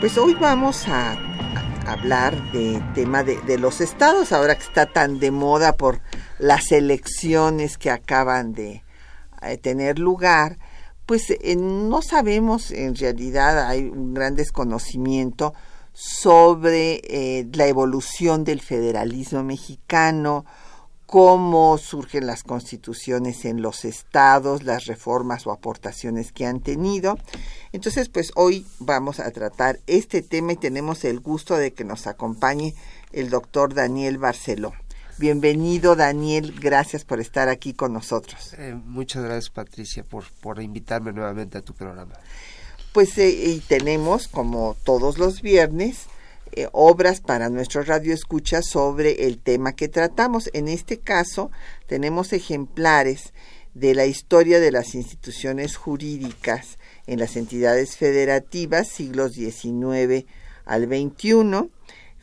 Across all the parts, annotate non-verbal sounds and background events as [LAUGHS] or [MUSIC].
Pues hoy vamos a, hablar de tema de, de los estados, ahora que está tan de moda por las elecciones que acaban de eh, tener lugar, pues eh, no sabemos, en realidad hay un gran desconocimiento sobre eh, la evolución del federalismo mexicano, cómo surgen las constituciones en los estados, las reformas o aportaciones que han tenido. Entonces, pues hoy vamos a tratar este tema y tenemos el gusto de que nos acompañe el doctor Daniel Barceló. Bienvenido Daniel, gracias por estar aquí con nosotros. Eh, muchas gracias Patricia por, por invitarme nuevamente a tu programa. Pues eh, y tenemos, como todos los viernes, eh, obras para nuestro radio escucha sobre el tema que tratamos. En este caso, tenemos ejemplares de la historia de las instituciones jurídicas en las entidades federativas, siglos XIX al XXI,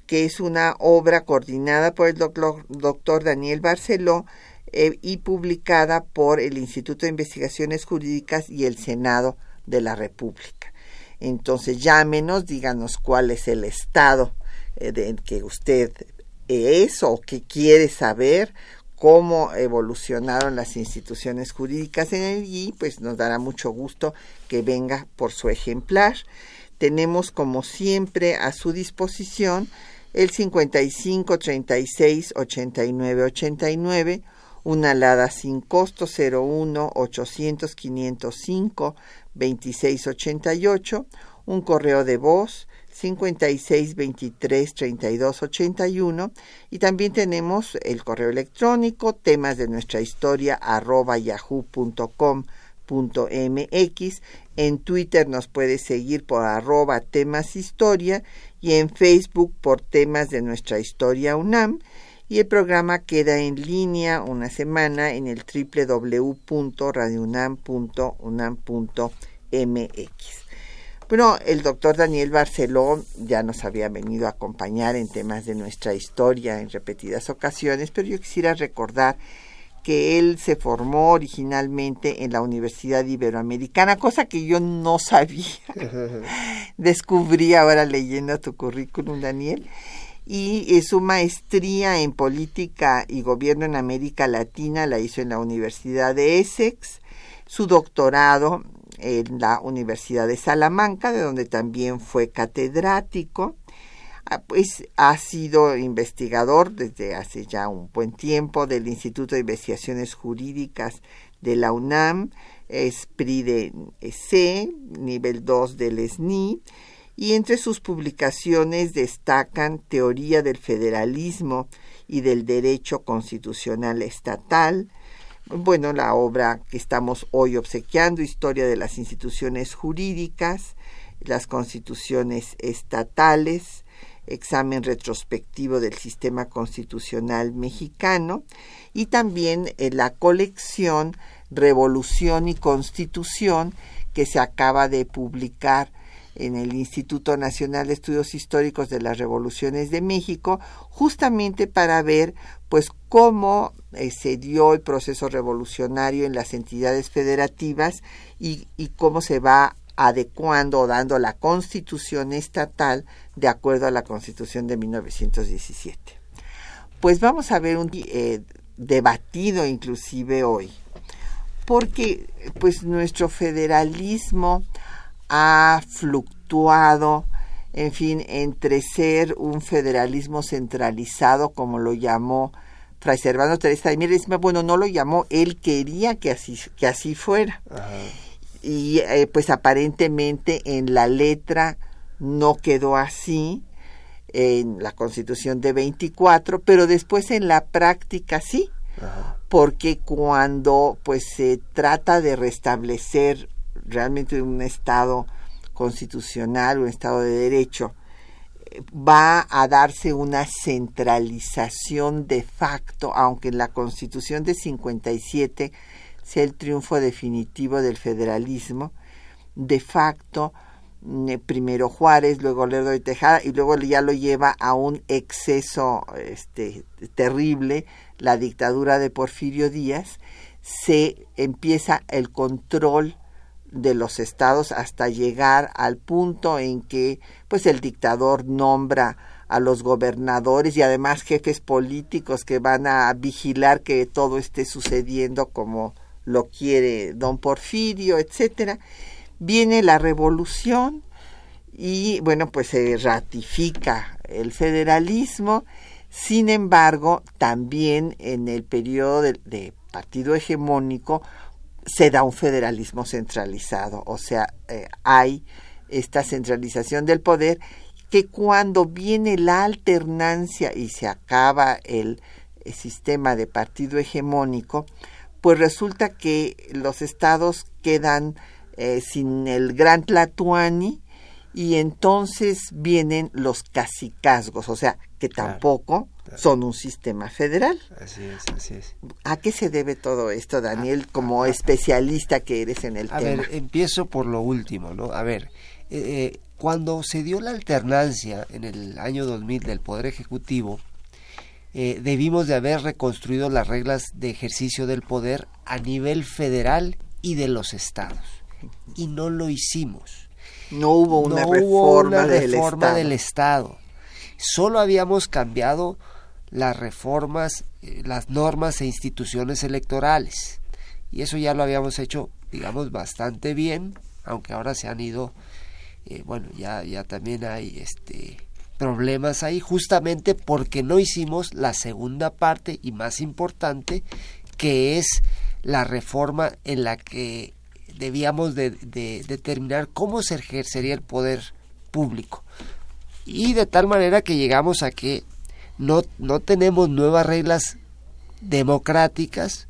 que es una obra coordinada por el doctor, doctor Daniel Barceló eh, y publicada por el Instituto de Investigaciones Jurídicas y el Senado de la República. Entonces llámenos, díganos cuál es el estado eh, de que usted es o que quiere saber, cómo evolucionaron las instituciones jurídicas en el y pues nos dará mucho gusto que venga por su ejemplar. Tenemos como siempre a su disposición el 55 36 89 89, una alada sin costo 01 800 505 26 88, un correo de voz 56 23 32 81 y también tenemos el correo electrónico temas de nuestra historia arroba yahoo.com mx en Twitter nos puede seguir por arroba temas historia y en Facebook por temas de nuestra historia UNAM y el programa queda en línea una semana en el www.radiounam.unam.mx. Bueno, el doctor Daniel Barceló ya nos había venido a acompañar en temas de nuestra historia en repetidas ocasiones, pero yo quisiera recordar que él se formó originalmente en la Universidad Iberoamericana, cosa que yo no sabía. Descubrí ahora leyendo tu currículum, Daniel. Y su maestría en política y gobierno en América Latina la hizo en la Universidad de Essex. Su doctorado en la Universidad de Salamanca, de donde también fue catedrático pues ha sido investigador desde hace ya un buen tiempo del Instituto de Investigaciones Jurídicas de la UNAM, es PRI de C, nivel 2 del SNI, y entre sus publicaciones destacan Teoría del Federalismo y del Derecho Constitucional Estatal, bueno, la obra que estamos hoy obsequiando, Historia de las Instituciones Jurídicas, las Constituciones Estatales, examen retrospectivo del sistema constitucional mexicano y también eh, la colección Revolución y Constitución que se acaba de publicar en el Instituto Nacional de Estudios Históricos de las Revoluciones de México, justamente para ver pues cómo eh, se dio el proceso revolucionario en las entidades federativas y, y cómo se va adecuando o dando la constitución estatal de acuerdo a la constitución de 1917. Pues vamos a ver un eh, debatido inclusive hoy, porque pues nuestro federalismo ha fluctuado, en fin, entre ser un federalismo centralizado, como lo llamó Fray Servando Teresa de Mier, bueno, no lo llamó, él quería que así, que así fuera. Y eh, pues aparentemente en la letra no quedó así en la constitución de 24, pero después en la práctica sí, porque cuando pues se trata de restablecer realmente un estado constitucional, un estado de derecho, va a darse una centralización de facto, aunque en la Constitución de 57 sea el triunfo definitivo del federalismo, de facto, mm, primero Juárez, luego Lerdo de Tejada, y luego ya lo lleva a un exceso este, terrible, la dictadura de Porfirio Díaz, se empieza el control de los estados hasta llegar al punto en que pues el dictador nombra a los gobernadores y además jefes políticos que van a vigilar que todo esté sucediendo como lo quiere don Porfirio, etcétera. Viene la revolución y bueno, pues se ratifica el federalismo. Sin embargo, también en el periodo de partido hegemónico se da un federalismo centralizado, o sea, eh, hay esta centralización del poder que cuando viene la alternancia y se acaba el, sistema de partido hegemónico, pues resulta que los estados quedan eh, sin el gran Tlatuani y entonces vienen los cacicazgos, o sea, que tampoco son un sistema federal. Así es, así es. ¿A qué se debe todo esto, Daniel, como especialista que eres en el tema? A ver, empiezo por lo último, ¿no? A ver, eh, eh, cuando se dio la alternancia en el año 2000 del Poder Ejecutivo, eh, debimos de haber reconstruido las reglas de ejercicio del poder a nivel federal y de los estados. Y no lo hicimos. No hubo una reforma, reforma del Estado. Solo habíamos cambiado las reformas, eh, las normas e instituciones electorales. Y eso ya lo habíamos hecho, digamos, bastante bien, aunque ahora se han ido, eh, bueno, ya, ya también hay este, problemas ahí, justamente porque no hicimos la segunda parte y más importante, que es la reforma en la que debíamos de determinar cómo se ejercería el poder público. Y de tal manera que llegamos a que no, no tenemos nuevas reglas democráticas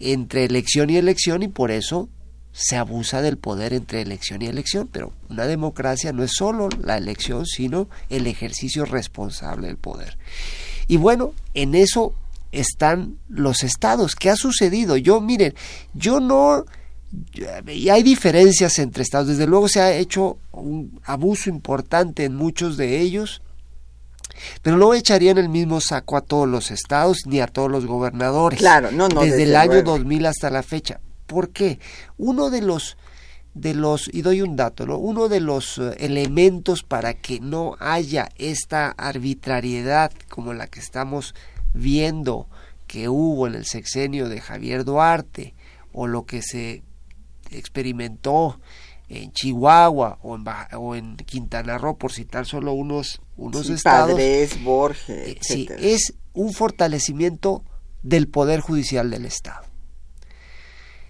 entre elección y elección y por eso se abusa del poder entre elección y elección, pero una democracia no es solo la elección, sino el ejercicio responsable del poder. Y bueno, en eso están los estados. ¿Qué ha sucedido? Yo, miren, yo no... Y hay diferencias entre estados. Desde luego se ha hecho un abuso importante en muchos de ellos pero no echarían el mismo saco a todos los estados ni a todos los gobernadores. Claro, no, no. Desde, el año 2000 hasta la fecha. ¿Por qué? Uno de los de los y doy un dato, ¿no? Uno de los eh, elementos para que no haya esta arbitrariedad como la que estamos viendo que hubo en el sexenio de Javier Duarte o lo que se experimentó en Chihuahua o en, o en Quintana Roo, por citar solo unos, unos estados. Padres, Borges, eh, sí, es un fortalecimiento del Poder Judicial del Estado.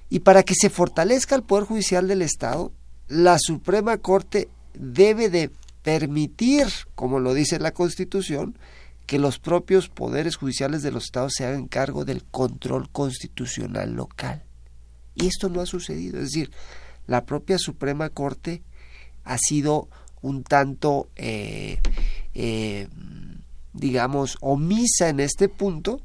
Y para que se fortalezca el Poder Judicial del Estado, la Suprema Corte debe de permitir, como lo dice la Constitución, que los propios poderes judiciales de los estados se hagan cargo del control constitucional local. Y esto no ha sucedido. Es decir, la propia Suprema Corte ha sido un tanto, eh, eh, digamos, omisa en este punto,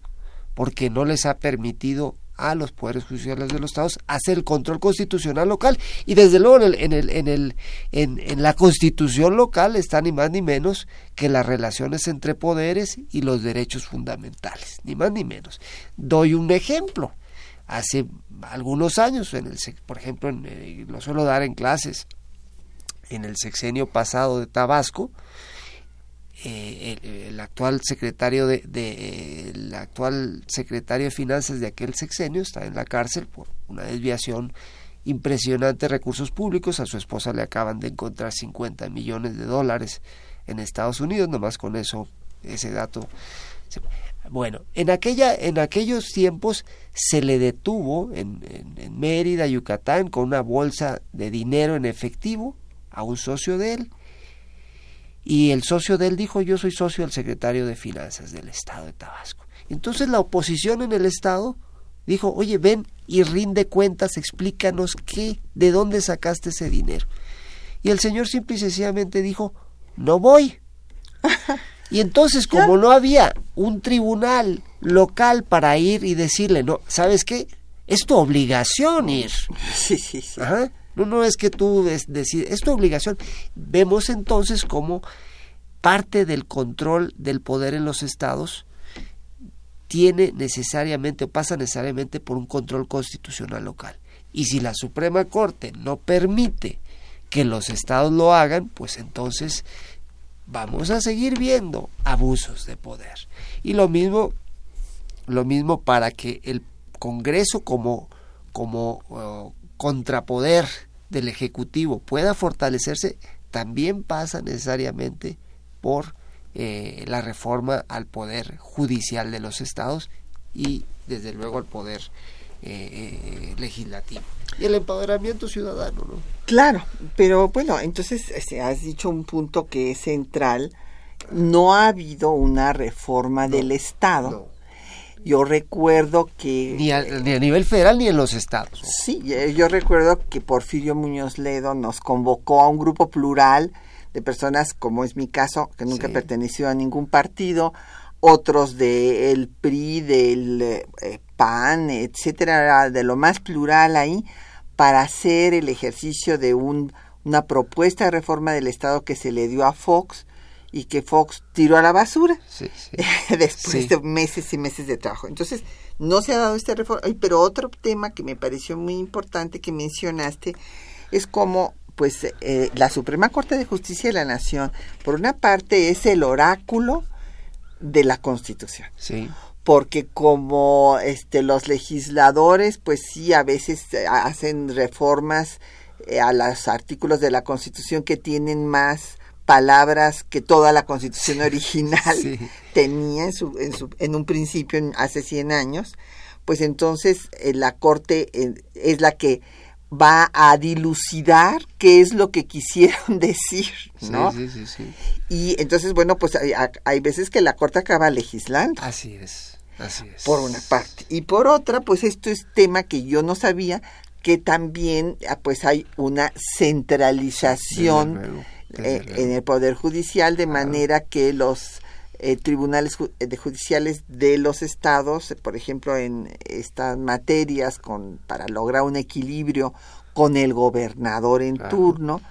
porque no les ha permitido a los poderes judiciales de los estados hacer el control constitucional local. Y desde luego en, el, en, el, en, el, en, la constitución local está ni más ni menos que las relaciones entre poderes y los derechos fundamentales, ni más ni menos. Doy un ejemplo hace algunos años, en el, por ejemplo, en, eh, lo suelo dar en clases, en el sexenio pasado de Tabasco, eh, el, actual secretario de, el actual secretario de finanzas de aquel sexenio está en la cárcel por una desviación impresionante de recursos públicos. A su esposa le acaban de encontrar 50 millones de dólares en Estados Unidos. Nomás con eso ese dato bueno, en, aquella, en aquellos tiempos se le detuvo en, en, Mérida, Yucatán, con una bolsa de dinero en efectivo a un socio de él. Y el socio de él dijo, yo soy socio del secretario de Finanzas del Estado de Tabasco. Entonces la oposición en el Estado Dijo, oye, ven y rinde cuentas, explícanos qué, de dónde sacaste ese dinero. Y el señor simple y sencillamente dijo, no voy. [LAUGHS] Y entonces, como no había un tribunal local para ir y decirle, no, ¿sabes qué? Es tu obligación ir. [LAUGHS] Sí, sí, sí. Ajá. No, no es que tú decides, es tu obligación. Vemos entonces cómo parte del control del poder en los estados tiene necesariamente o pasa necesariamente por un control constitucional local. Y si la Suprema Corte no permite que los estados lo hagan, pues entonces vamos a seguir viendo abusos de poder. Y lo mismo, lo mismo para que el Congreso como, como uh, contrapoder del Ejecutivo pueda fortalecerse, también pasa necesariamente por eh, la reforma al poder judicial de los estados y desde luego al poder eh, eh, legislativo y el empoderamiento ciudadano, ¿no? Claro, pero bueno, entonces este, has dicho un punto que es central. No ha habido una reforma del Estado. Yo recuerdo que... Ni a, ni a, nivel federal ni en los estados. Sí, yo recuerdo que Porfirio Muñoz Ledo nos convocó a un grupo plural de personas, como es mi caso, que nunca sí. perteneció a ningún partido, otros del PRI, del eh, PAN, etcétera, de lo más plural ahí, para hacer el ejercicio de un, una propuesta de reforma del Estado que se le dio a Fox y que Fox tiró a la basura sí, sí. [LAUGHS] después de meses y meses de trabajo. Entonces, no se ha dado esta reforma. Pero otro tema que me pareció muy importante que mencionaste es como pues eh, la Suprema Corte de Justicia de la Nación, por una parte, es el oráculo de la Constitución. Sí. Porque como este los legisladores, pues sí, a veces hacen reformas eh, a los artículos de la Constitución que tienen más palabras que toda la Constitución original Sí. tenía en, su, en, su, en un principio, en- hace 100 años, pues entonces eh, la Corte eh, es la que va a dilucidar qué es lo que quisieron [LAUGHS] decir, ¿no? Sí, sí, sí, sí. Y entonces, bueno, pues hay, hay veces que la Corte acaba legislando, Así es, así es. por una parte. Y por otra, pues esto es tema que yo no sabía, que también ah, pues hay una centralización luego, eh, en el Poder Judicial, de Claro. manera que los eh, tribunales ju- de judiciales de los estados, eh, por ejemplo, en estas materias con para lograr un equilibrio con el gobernador en Claro. turno,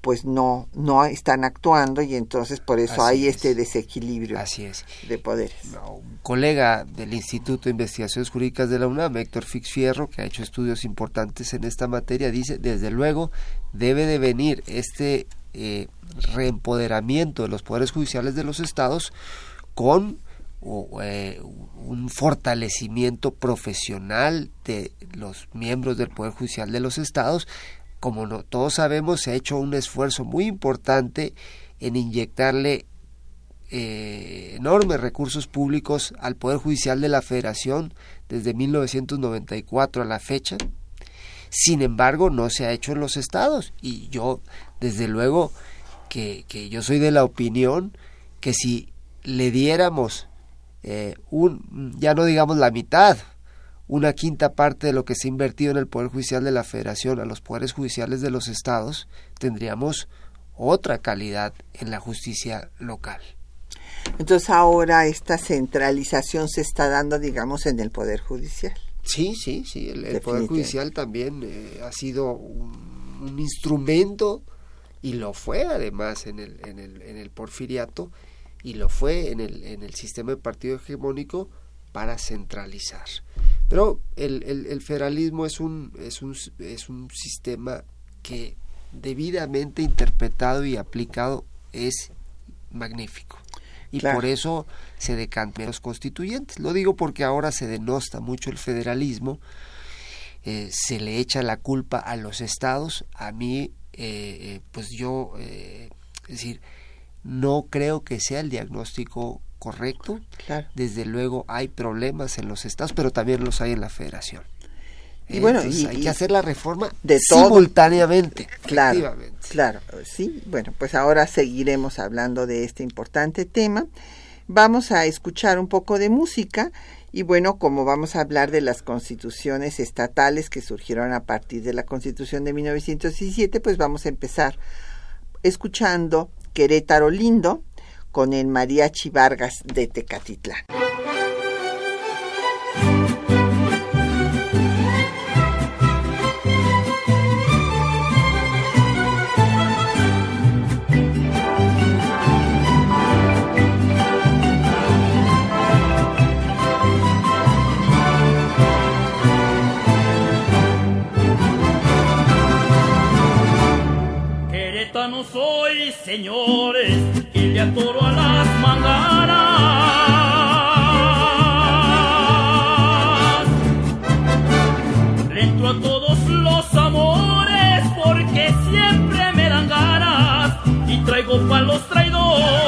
pues no no están actuando y entonces por eso Así hay es. este desequilibrio Así es. de poderes. un colega del Instituto de Investigaciones Jurídicas de la UNAM, Héctor Fix Fierro, que ha hecho estudios importantes en esta materia, dice, desde luego, debe de venir este eh, reempoderamiento de los poderes judiciales de los estados con eh, un fortalecimiento profesional de los miembros del Poder Judicial de los estados. Como no, todos sabemos, se ha hecho un esfuerzo muy importante en inyectarle eh, enormes recursos públicos al Poder Judicial de la Federación desde 1994 a la fecha. Sin embargo, no se ha hecho en los estados. Y yo, desde luego, que, que yo soy de la opinión que si le diéramos eh, un, ya no digamos la mitad, una quinta parte de lo que se ha invertido en el Poder Judicial de la Federación a los poderes judiciales de los estados, tendríamos otra calidad en la justicia local. Entonces ahora esta centralización se está dando, digamos, en el Poder Judicial. Sí, sí, sí. El, el Poder. Judicial también eh, ha sido un, un instrumento y lo fue además en el, en el, en el porfiriato y lo fue en el, en el sistema de partido hegemónico para centralizar. Pero el, el, el federalismo es un, es, un, es un sistema que debidamente interpretado y aplicado es magnífico. Y Claro. por eso se decantan los constituyentes. Lo digo porque ahora se denosta mucho el federalismo, eh, se le echa la culpa a los estados. A mí, eh, eh, pues yo, eh, es decir, no creo que sea el diagnóstico correcto. Claro. Desde luego hay problemas en los estados, pero también los hay en la federación. Y bueno, Entonces, y- hay que hacer la reforma de todo. simultáneamente. Claro, efectivamente. claro, sí. Bueno, pues ahora seguiremos hablando de este importante tema. Vamos a escuchar un poco de música Y bueno, como vamos a hablar de las constituciones estatales que surgieron a partir de la constitución de 1917, pues vamos a empezar escuchando Querétaro Lindo con el Mariachi Vargas de Tecatitlán. Señores, y le atoro a las manganas. Le entro a todos los amores porque siempre me dan ganas y traigo pa' los traidores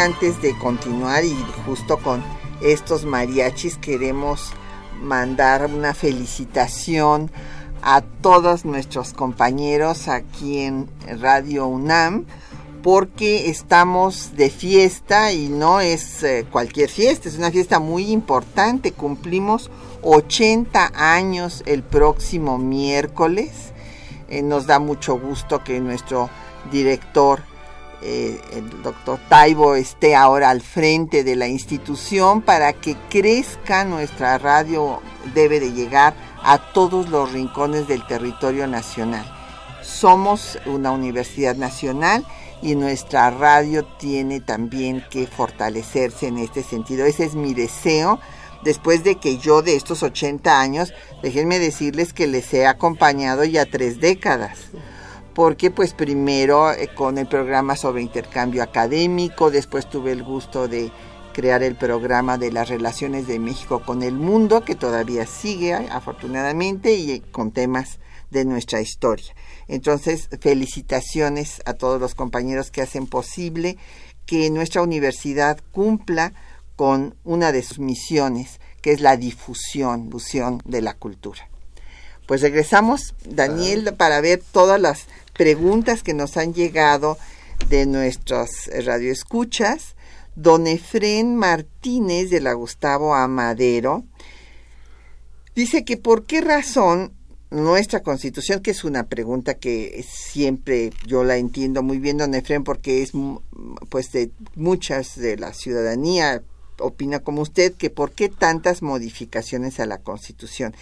antes de continuar y justo con estos mariachis queremos mandar una felicitación a todos nuestros compañeros aquí en Radio UNAM porque estamos de fiesta y no es eh, cualquier fiesta, es una fiesta muy importante. Cumplimos 80 años el próximo miércoles. Eh, nos da mucho gusto que nuestro director eh, el doctor Taibo esté ahora al frente de la institución para que crezca nuestra radio debe de llegar a todos los rincones del territorio nacional. Somos una universidad nacional y nuestra radio tiene también que fortalecerse en este sentido. Ese es mi deseo. Después de que yo de estos 80 años, déjenme decirles que les he acompañado ya tres décadas porque pues primero eh, con el programa sobre intercambio académico, después tuve el gusto de crear el programa de las relaciones de México con el mundo, que todavía sigue afortunadamente y eh, con temas de nuestra historia. Entonces, felicitaciones a todos los compañeros que hacen posible que nuestra universidad cumpla con una de sus misiones, que es la difusión, difusión de la cultura. pues regresamos, Daniel, para ver todas las preguntas que nos han llegado de nuestras radioescuchas. Don Efren Martínez de la Gustavo Amadero dice que por qué razón nuestra constitución, que es una pregunta que siempre yo la entiendo muy bien, don Efren, porque es pues de muchas de la ciudadanía opina como usted, que por qué tantas modificaciones a la constitución.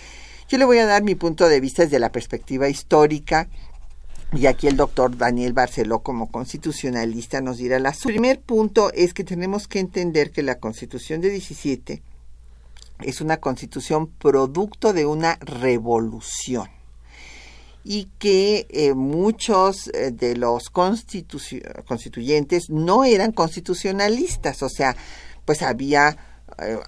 Yo le voy a dar mi punto de vista desde la perspectiva histórica y aquí el doctor Daniel Barceló como constitucionalista nos dirá la su primer punto es que tenemos que entender que la constitución de 17 es una constitución producto de una revolución y que eh, muchos eh, de los constituyentes no eran constitucionalistas, o sea, pues había eh,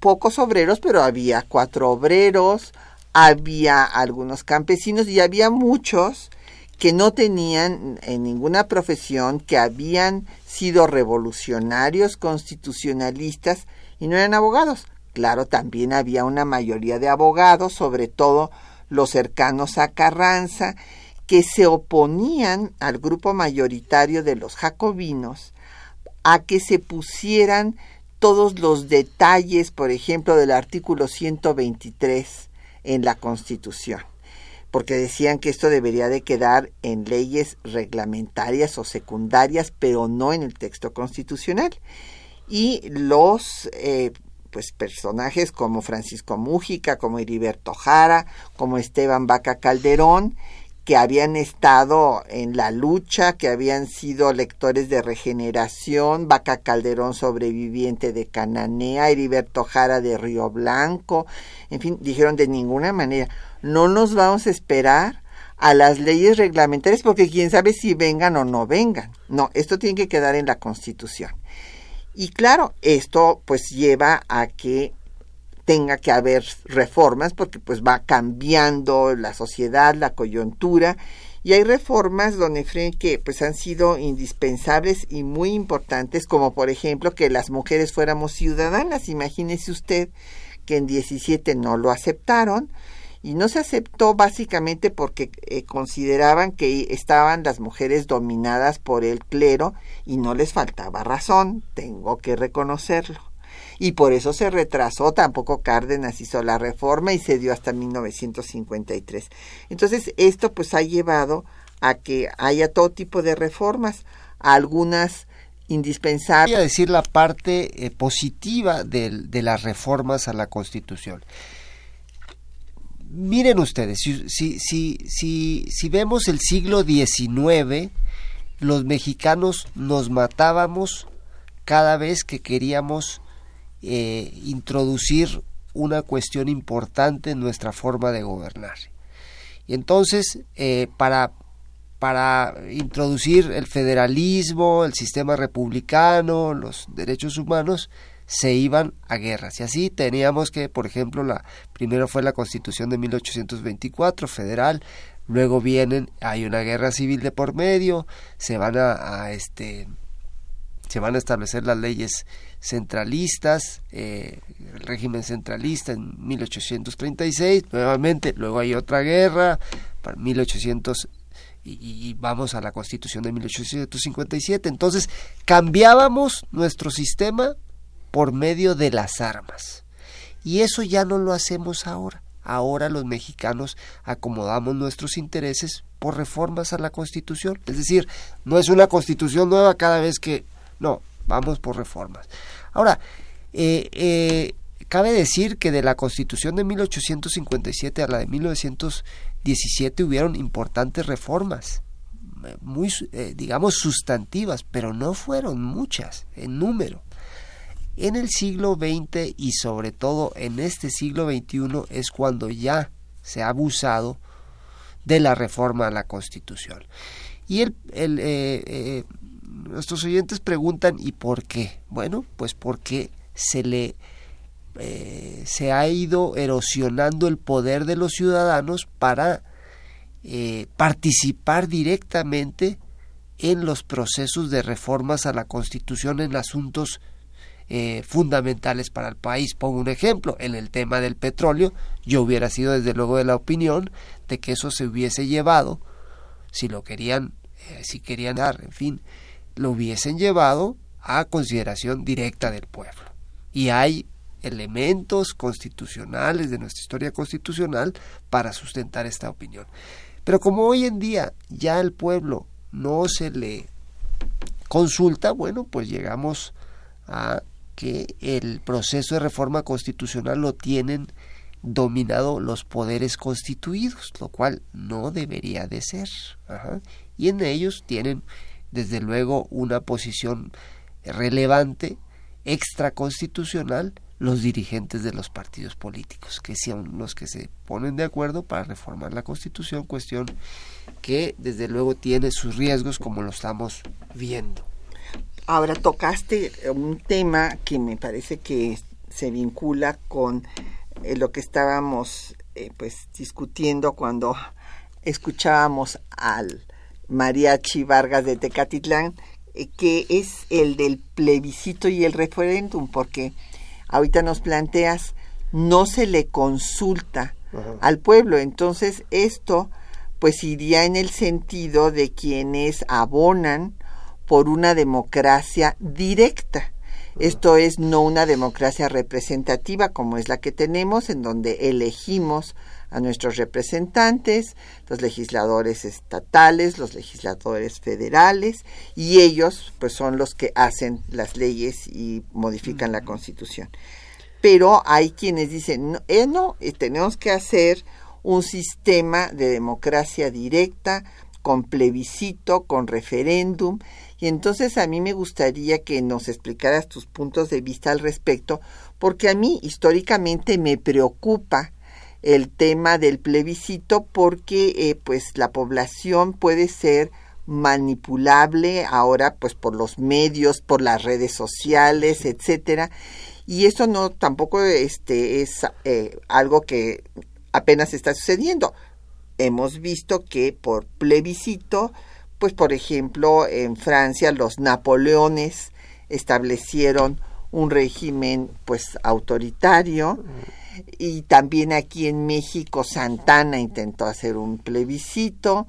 pocos obreros, pero había cuatro obreros, había algunos campesinos y había muchos que no tenían en ninguna profesión, que habían sido revolucionarios, constitucionalistas y no eran abogados. Claro, también había una mayoría de abogados, sobre todo los cercanos a Carranza, que se oponían al grupo mayoritario de los jacobinos a que se pusieran todos los detalles, por ejemplo, del artículo 123 en la Constitución, porque decían que esto debería de quedar en leyes reglamentarias o secundarias, pero no en el texto constitucional. Y los eh, pues personajes como Francisco Mújica, como Heriberto Jara, como Esteban Vaca Calderón, que habían estado en la lucha, que habían sido lectores de regeneración, Vaca Calderón sobreviviente de Cananea, Heriberto Jara de Río Blanco, en fin, dijeron de ninguna manera, no nos vamos a esperar a las leyes reglamentarias porque quién sabe si vengan o no vengan. No, esto tiene que quedar en la Constitución. Y claro, esto pues lleva a que tenga que haber reformas porque pues va cambiando la sociedad, la coyuntura y hay reformas, don Efren, que pues han sido indispensables y muy importantes, como por ejemplo que las mujeres fuéramos ciudadanas. Imagínese usted que en 17 no lo aceptaron, y no se aceptó básicamente porque eh, consideraban que estaban las mujeres dominadas por el clero y no les faltaba razón, tengo que reconocerlo. Y por eso se retrasó, tampoco Cárdenas hizo la reforma y se dio hasta 1953. Entonces, esto pues ha llevado a que haya todo tipo de reformas, algunas indispensables. Voy a decir la parte eh, positiva de las reformas a la Constitución miren ustedes, si, si, si, si, vemos el siglo XIX, los mexicanos nos matábamos cada vez que queríamos eh, introducir una cuestión importante en nuestra forma de gobernar. Y entonces, eh, para, para introducir el federalismo, el sistema republicano, los derechos humanos, se iban a guerras. Y así teníamos que, por ejemplo, la primero fue la Constitución de 1824 federal, luego vienen, hay una guerra civil de por medio, se van a, este se van a establecer las leyes centralistas, eh, el régimen centralista en 1836, nuevamente, luego hay otra guerra, para 1800 y, y, vamos a la constitución de 1857. Entonces, cambiábamos nuestro sistema por medio de las armas. Y eso ya no lo hacemos ahora. Ahora los mexicanos acomodamos nuestros intereses por reformas a la Constitución. Es decir, no es una Constitución nueva cada vez que... No, vamos por reformas. Ahora, eh, eh, cabe decir que de la Constitución de 1857 a la de 1917 hubieron importantes reformas, muy, eh, digamos, sustantivas, pero no fueron muchas en número. En el siglo XX y sobre todo en este siglo XXI es cuando ya se ha abusado de la reforma a la Constitución. Y eh, eh, nuestros oyentes preguntan ¿y por qué? Bueno, pues porque se le eh, se ha ido erosionando el poder de los ciudadanos para participar directamente en los procesos de reformas a la Constitución en asuntos eh, fundamentales para el país. Pongo un ejemplo, en el tema del petróleo, yo hubiera sido desde luego de la opinión de que eso se hubiese llevado, si lo querían, eh, si querían dar, en fin, lo hubiesen llevado a consideración directa del pueblo. Y hay elementos constitucionales de nuestra historia constitucional para sustentar esta opinión. Pero como hoy en día ya el pueblo no se le consulta, bueno, pues llegamos a que el proceso de reforma constitucional lo tienen dominado los poderes constituidos, lo cual no debería de ser. Y en ellos tienen, desde luego, una posición relevante, extraconstitucional, los dirigentes de los partidos políticos, que son los que se ponen de acuerdo para reformar la Constitución, cuestión que desde luego tiene sus riesgos como lo estamos viendo. Ahora tocaste un tema que me parece que se vincula con eh, lo que estábamos eh, pues discutiendo cuando escuchábamos al mariachi Vargas de Tecatitlán, eh, que es el del plebiscito y el referéndum, porque ahorita nos planteas, no se le consulta al pueblo. Entonces, esto pues iría en el sentido de quienes abonan por una democracia directa. Esto es no una democracia representativa como es la que tenemos, en donde elegimos a nuestros representantes, los legisladores estatales, los legisladores federales, y ellos pues son los que hacen las leyes y modifican la constitución. Pero hay quienes dicen, no, eh, no eh, tenemos que hacer un sistema de democracia directa, con plebiscito, con referéndum, y entonces a mí me gustaría que nos explicaras tus puntos de vista al respecto, porque a mí históricamente me preocupa el tema del plebiscito porque eh, pues la población puede ser manipulable ahora pues por los medios, por las redes sociales, etcétera, y eso no tampoco este es eh, algo que apenas está sucediendo. Hemos visto que por plebiscito pues por ejemplo en Francia los Napoleones establecieron un régimen pues autoritario y también aquí en México Santana intentó hacer un plebiscito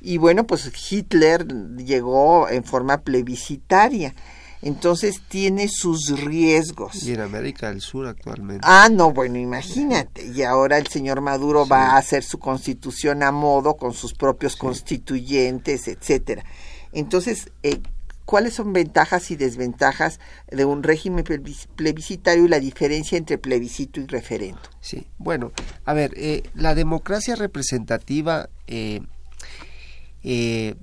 y bueno pues Hitler llegó en forma plebiscitaria entonces tiene sus riesgos. Y en América del Sur actualmente. Ah, no, bueno, imagínate. Y ahora el señor Maduro va a hacer su constitución a modo con sus propios constituyentes, etcétera. Entonces, eh, ¿cuáles son ventajas y desventajas de un régimen plebiscitario y la diferencia entre plebiscito y referendo? Sí, bueno, a ver, eh, la democracia representativa eh, eh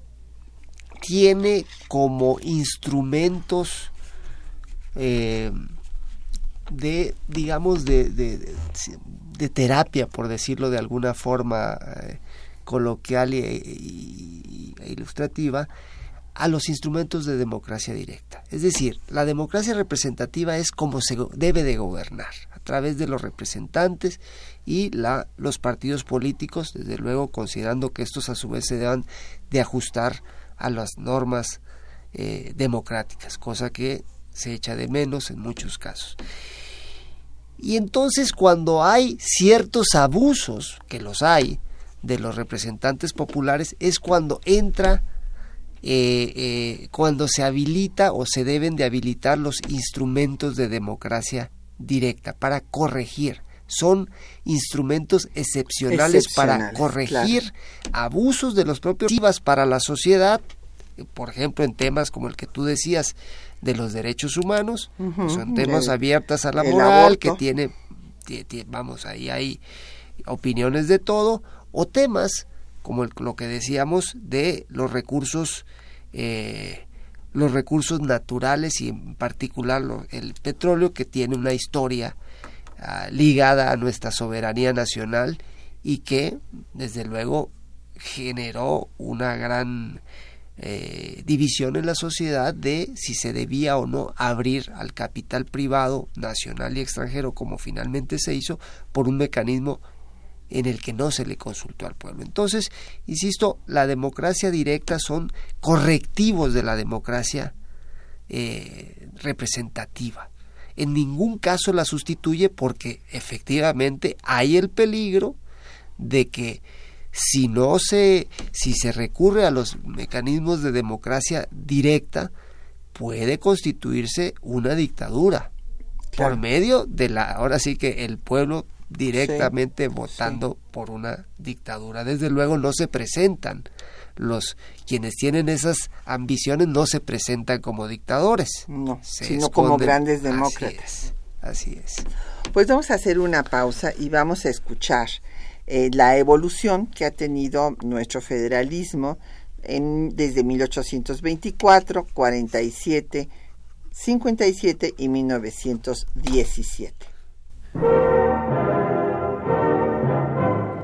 tiene como instrumentos eh, de, digamos, de, de, terapia, por decirlo de alguna forma eh, coloquial e, ilustrativa, a los instrumentos de democracia directa. Es decir, la democracia representativa es como se debe de gobernar, a través de los representantes y la, los partidos políticos, desde luego considerando que estos a su vez se deban de ajustar a las normas eh, democráticas, cosa que se echa de menos en muchos casos. Y entonces cuando hay ciertos abusos, que los hay, de los representantes populares, es cuando entra, eh, eh, cuando se habilita o se deben de habilitar los instrumentos de democracia directa para corregir. Son instrumentos excepcionales, para corregir abusos de los propios para la sociedad, por ejemplo, en temas como el que tú decías de los derechos humanos, son temas abiertos a la moral, que tiene, vamos, ahí hay opiniones de todo, o temas como lo que decíamos de los recursos eh, los recursos naturales y en particular el petróleo que tiene una historia Ah, ligada a nuestra soberanía nacional y que desde luego generó una gran eh, división en la sociedad de si se debía o no abrir al capital privado nacional y extranjero como finalmente se hizo por un mecanismo en el que no se le consultó al pueblo. Entonces, insisto, la democracia directa son correctivos de la democracia eh, representativa. En ningún caso la sustituye porque efectivamente hay el peligro de que si no se si se recurre a los mecanismos de democracia directa puede constituirse una dictadura por medio de la ahora sí que el pueblo directamente votando por una dictadura. Desde luego no se presentan los quienes tienen esas ambiciones no se presentan como dictadores no sino como grandes demócratas. así es, pues vamos a hacer una pausa y vamos a escuchar eh, la evolución que ha tenido nuestro federalismo en, desde 1824, 47, 57 y 1917.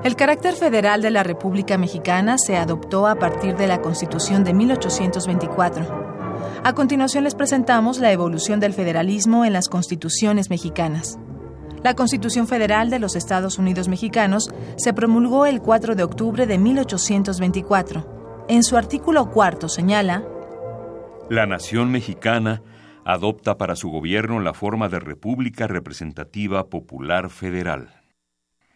El carácter federal de la República Mexicana se adoptó a partir de la Constitución de 1824. A continuación les presentamos la evolución del federalismo en las constituciones mexicanas. La Constitución Federal de los Estados Unidos Mexicanos se promulgó el 4 de octubre de 1824. En su artículo cuarto señala, La nación mexicana adopta para su gobierno la forma de República Representativa Popular Federal.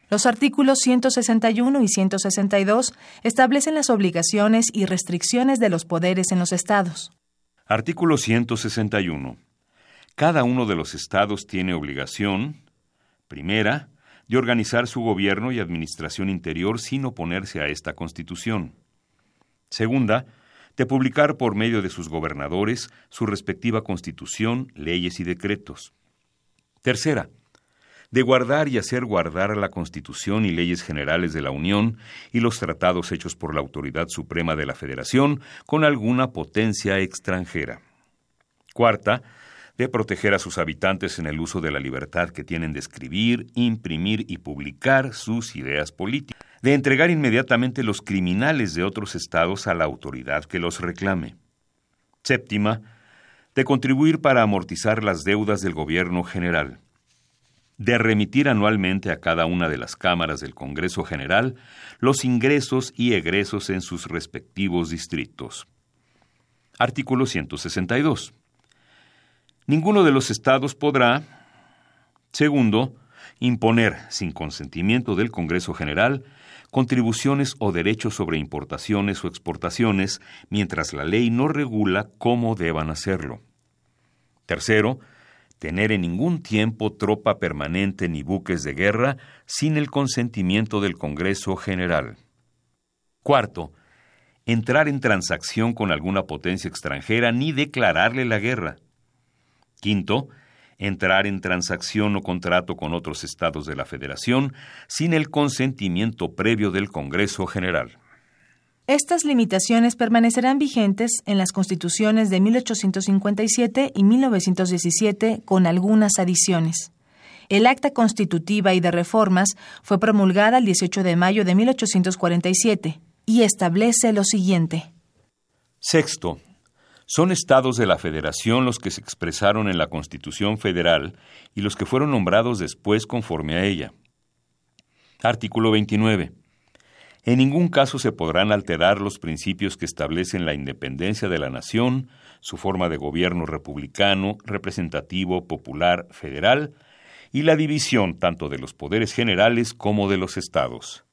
Los artículos 161 y 162 establecen las obligaciones y restricciones de los poderes en los estados. Artículo 161. Cada uno de los estados tiene obligación, Primera, de organizar su gobierno y administración interior sin oponerse a esta Constitución. Segunda, de publicar por medio de sus gobernadores su respectiva Constitución, leyes y decretos. Tercera, de guardar y hacer guardar la Constitución y leyes generales de la Unión y los tratados hechos por la Autoridad Suprema de la Federación con alguna potencia extranjera. Cuarta, de proteger a sus habitantes en el uso de la libertad que tienen de escribir, imprimir y publicar sus ideas políticas, de entregar inmediatamente los criminales de otros estados a la autoridad que los reclame. Séptima, de contribuir para amortizar las deudas del gobierno general, de remitir anualmente a cada una de las cámaras del Congreso General los ingresos y egresos en sus respectivos distritos. Artículo 162 Ninguno de los estados podrá, segundo, imponer, sin consentimiento del Congreso General, contribuciones o derechos sobre importaciones o exportaciones, mientras la ley no regula cómo deban hacerlo. Tercero, tener en ningún tiempo tropa permanente ni buques de guerra sin el consentimiento del Congreso General. Cuarto, entrar en transacción con alguna potencia extranjera ni declararle la guerra. Quinto, entrar en transacción o contrato con otros estados de la Federación sin el consentimiento previo del Congreso General. Estas limitaciones permanecerán vigentes en las constituciones de 1857 y 1917 con algunas adiciones. El acta constitutiva y de reformas fue promulgada el 18 de mayo de 1847 y establece lo siguiente. Sexto, son estados de la Federación los que se expresaron en la Constitución Federal y los que fueron nombrados después conforme a ella. Artículo 29. En ningún caso se podrán alterar los principios que establecen la independencia de la nación, su forma de gobierno republicano, representativo, popular, federal, y la división tanto de los poderes generales como de los estados.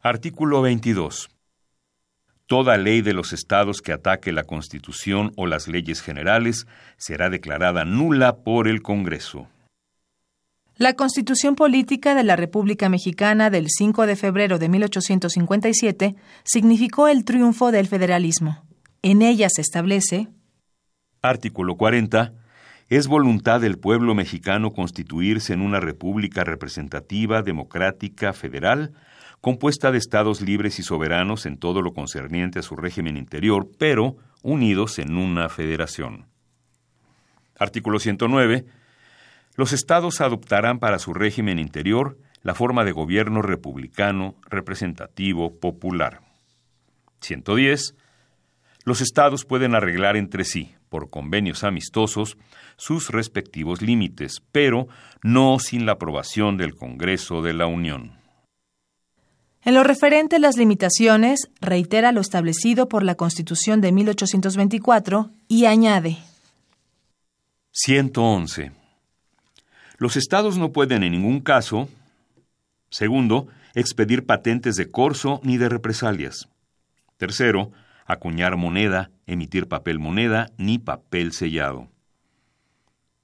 Artículo 22. Toda ley de los estados que ataque la Constitución o las leyes generales será declarada nula por el Congreso. La Constitución Política de la República Mexicana del 5 de febrero de 1857 significó el triunfo del federalismo. En ella se establece Artículo 40. Es voluntad del pueblo mexicano constituirse en una república representativa, democrática, federal, compuesta de estados libres y soberanos en todo lo concerniente a su régimen interior, pero unidos en una federación. Artículo 109. Los estados adoptarán para su régimen interior la forma de gobierno republicano, representativo, popular. 110. Los estados pueden arreglar entre sí, por convenios amistosos, sus respectivos límites, pero no sin la aprobación del Congreso de la Unión. En lo referente a las limitaciones, reitera lo establecido por la Constitución de 1824 y añade. 111. Los estados no pueden en ningún caso, segundo, expedir patentes de corso ni de represalias. Tercero, acuñar moneda, emitir papel moneda ni papel sellado.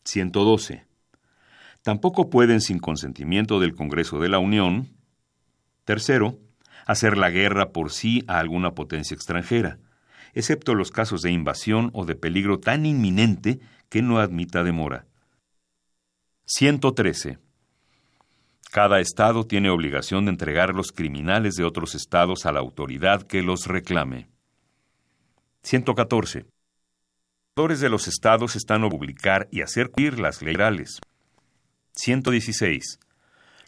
112. Tampoco pueden, sin consentimiento del Congreso de la Unión, tercero, hacer la guerra por sí a alguna potencia extranjera, excepto los casos de invasión o de peligro tan inminente que no admita demora. 113. Cada Estado tiene obligación de entregar los criminales de otros Estados a la autoridad que los reclame. 114. Los de los Estados están a publicar y hacer cumplir las leyes 116.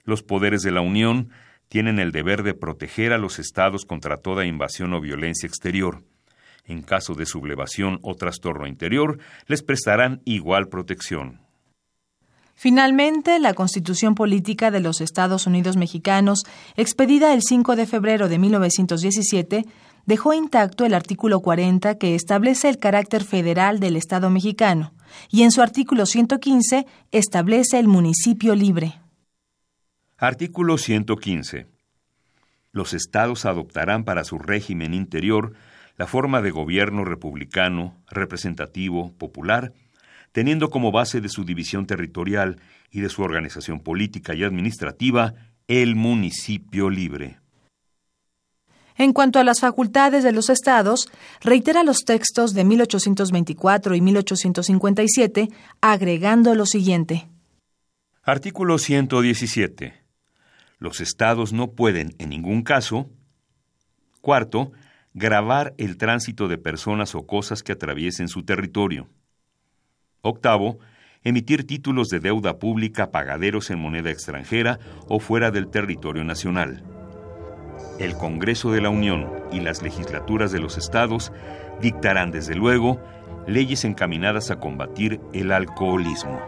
Los poderes de la Unión tienen el deber de proteger a los Estados contra toda invasión o violencia exterior. En caso de sublevación o trastorno interior, les prestarán igual protección. Finalmente, la Constitución Política de los Estados Unidos Mexicanos, expedida el 5 de febrero de 1917, dejó intacto el artículo 40 que establece el carácter federal del Estado mexicano y en su artículo 115 establece el municipio libre. Artículo 115. Los estados adoptarán para su régimen interior la forma de gobierno republicano, representativo, popular, teniendo como base de su división territorial y de su organización política y administrativa el municipio libre. En cuanto a las facultades de los estados, reitera los textos de 1824 y 1857, agregando lo siguiente. Artículo 117. Los estados no pueden, en ningún caso, cuarto, grabar el tránsito de personas o cosas que atraviesen su territorio. Octavo, emitir títulos de deuda pública pagaderos en moneda extranjera o fuera del territorio nacional el Congreso de la Unión y las legislaturas de los estados dictarán, desde luego, leyes encaminadas a combatir el alcoholismo.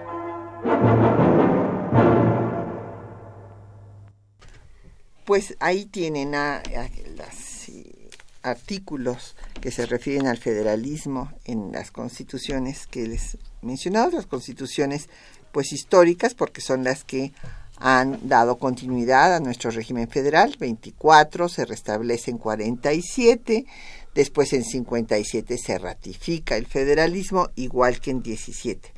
Pues ahí tienen los artículos que se refieren al federalismo en las constituciones que les mencionado, las constituciones pues históricas, porque son las que han dado continuidad a nuestro régimen federal, 24, se restablece en 47, después en 57 se ratifica el federalismo, igual que en 17.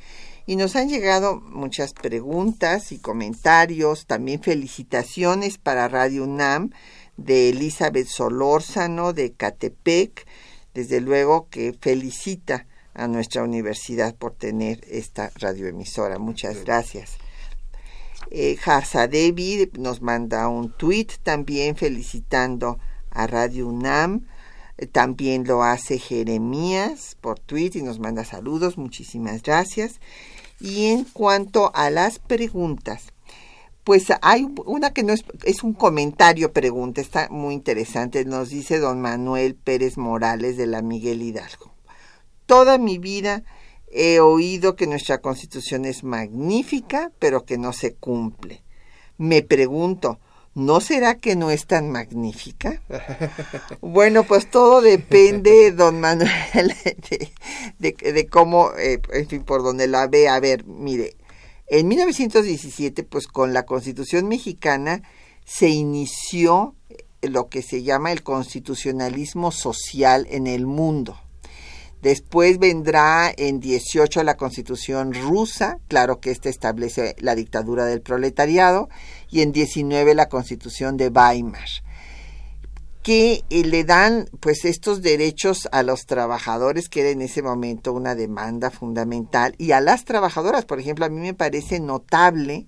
Y nos han llegado muchas preguntas y comentarios, también felicitaciones para Radio UNAM de Elizabeth Solórzano de Catepec, desde luego que felicita a nuestra universidad por tener esta radioemisora. Muchas gracias. Eh, David nos manda un tweet también felicitando a Radio UNAM. Eh, también lo hace Jeremías por tweet y nos manda saludos. Muchísimas gracias. Y en cuanto a las preguntas, pues hay una que no es, es un comentario pregunta, está muy interesante. Nos dice don Manuel Pérez Morales de la Miguel Hidalgo. Toda mi vida He oído que nuestra constitución es magnífica, pero que no se cumple. Me pregunto, ¿no será que no es tan magnífica? [LAUGHS] Bueno, pues todo depende, don Manuel, de, cómo, eh, en fin, por donde la ve. A ver, mire, en 1917, pues con la constitución mexicana se inició lo que se llama el constitucionalismo social en el mundo. Después vendrá en 18 la constitución rusa, claro que esta establece la dictadura del proletariado, y en 19 la constitución de Weimar, que eh, le dan pues estos derechos a los trabajadores, que era en ese momento una demanda fundamental, y a las trabajadoras, por ejemplo, a mí me parece notable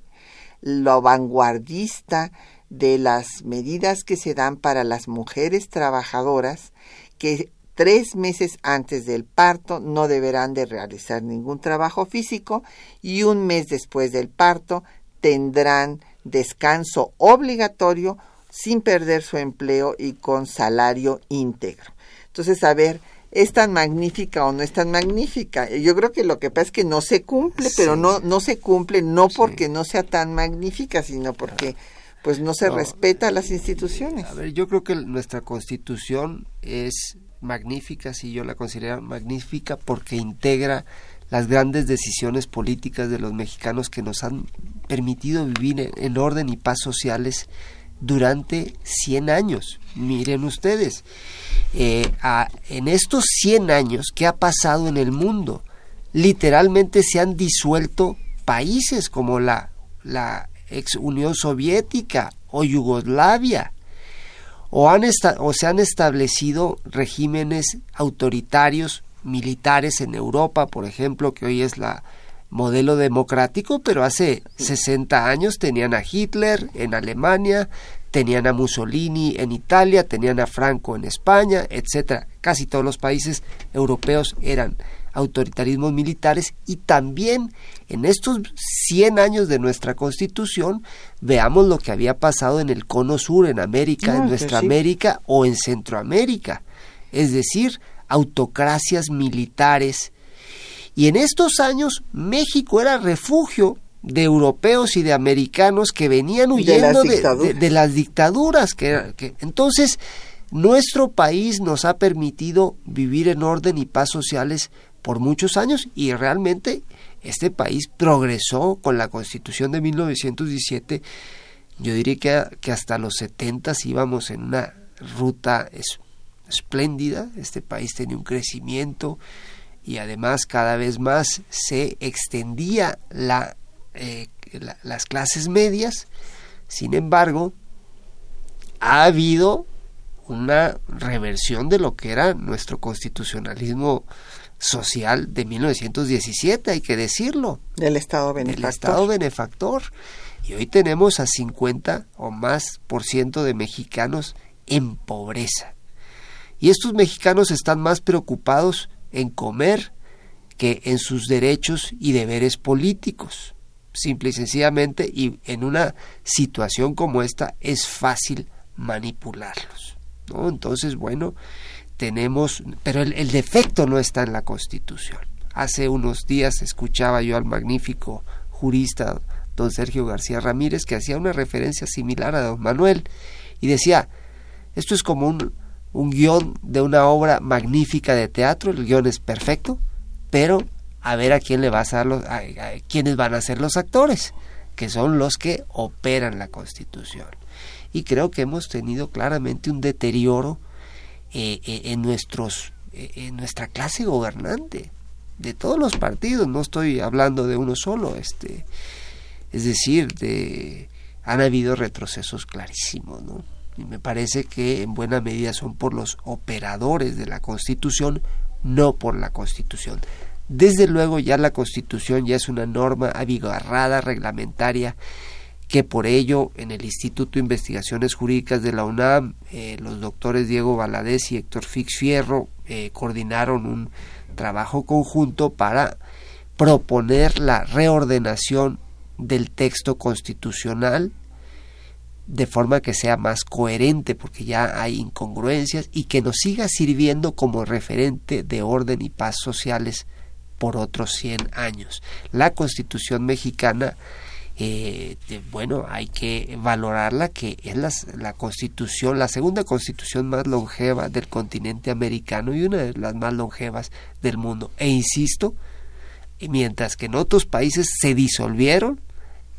lo vanguardista de las medidas que se dan para las mujeres trabajadoras que tres meses antes del parto no deberán de realizar ningún trabajo físico y un mes después del parto tendrán descanso obligatorio sin perder su empleo y con salario íntegro. Entonces, a ver, ¿es tan magnífica o no es tan magnífica? Yo creo que lo que pasa es que no se cumple, pero no, no se cumple no porque no sea tan magnífica, sino porque pues no se respeta las instituciones. A ver, yo creo que nuestra constitución es magnífica, sí yo la considero magnífica porque integra las grandes decisiones políticas de los mexicanos que nos han permitido vivir en orden y paz sociales durante 100 años. Miren ustedes, eh, en estos 100 años, ¿qué ha pasado en el mundo? Literalmente se han disuelto países como la, la ex Unión Soviética o Yugoslavia, o, han o se han establecido regímenes autoritarios militares en Europa, por ejemplo, que hoy es la modelo democrático, pero hace 60 años tenían a Hitler en Alemania, tenían a Mussolini en Italia, tenían a Franco en España, etcétera. Casi todos los países europeos eran autoritarismos militares y también en estos 100 años de nuestra constitución veamos lo que había pasado en el cono sur, en América, en nuestra América o en Centroamérica. Es decir, autocracias militares. Y en estos años México era refugio de europeos y de americanos que venían huyendo de las dictaduras. que, que, entonces, nuestro país nos ha permitido vivir en orden y paz sociales por muchos años y realmente este país progresó con la constitución de 1917. Yo diría que, hasta los 70 íbamos en una ruta espléndida, este país tenía un crecimiento y además cada vez más se extendía la, eh, las clases medias, sin embargo, ha habido una reversión de lo que era nuestro constitucionalismo social de 1917, hay que decirlo. Del Estado benefactor. Del Estado benefactor. Y hoy tenemos a 50 o más por ciento de mexicanos en pobreza. Y estos mexicanos están más preocupados en comer que en sus derechos y deberes políticos. Simple y sencillamente, y en una situación como esta es fácil manipularlos. ¿no? Entonces, bueno, tenemos, pero el, defecto no está en la Constitución. Hace unos días escuchaba yo al magnífico jurista don Sergio García Ramírez que hacía una referencia similar a don Manuel y decía, esto es como un, un guion de una obra magnífica de teatro, el guion es perfecto, pero a ver a quién le va a, hacer los, a, quiénes van a ser los actores, que son los que operan la Constitución. Y creo que hemos tenido claramente un deterioro eh, eh, en nuestros eh, en nuestra clase gobernante de todos los partidos. No estoy hablando de uno solo, este, es decir, de han habido retrocesos clarísimos, ¿no? Y me parece que en buena medida son por los operadores de la Constitución, no por la Constitución. Desde luego ya la Constitución ya es una norma abigarrada, reglamentaria, que por ello en el Instituto de Investigaciones Jurídicas de la UNAM eh, los doctores Diego Valadez y Héctor Fix Fierro eh, coordinaron un trabajo conjunto para proponer la reordenación del texto constitucional de forma que sea más coherente, porque ya hay incongruencias y que nos siga sirviendo como referente de orden y paz sociales por otros 100 años. La Constitución mexicana, eh, bueno, hay que valorarla, que es la, la Constitución, la segunda Constitución más longeva del continente americano y una de las más longevas del mundo. E insisto, mientras que en otros países se disolvieron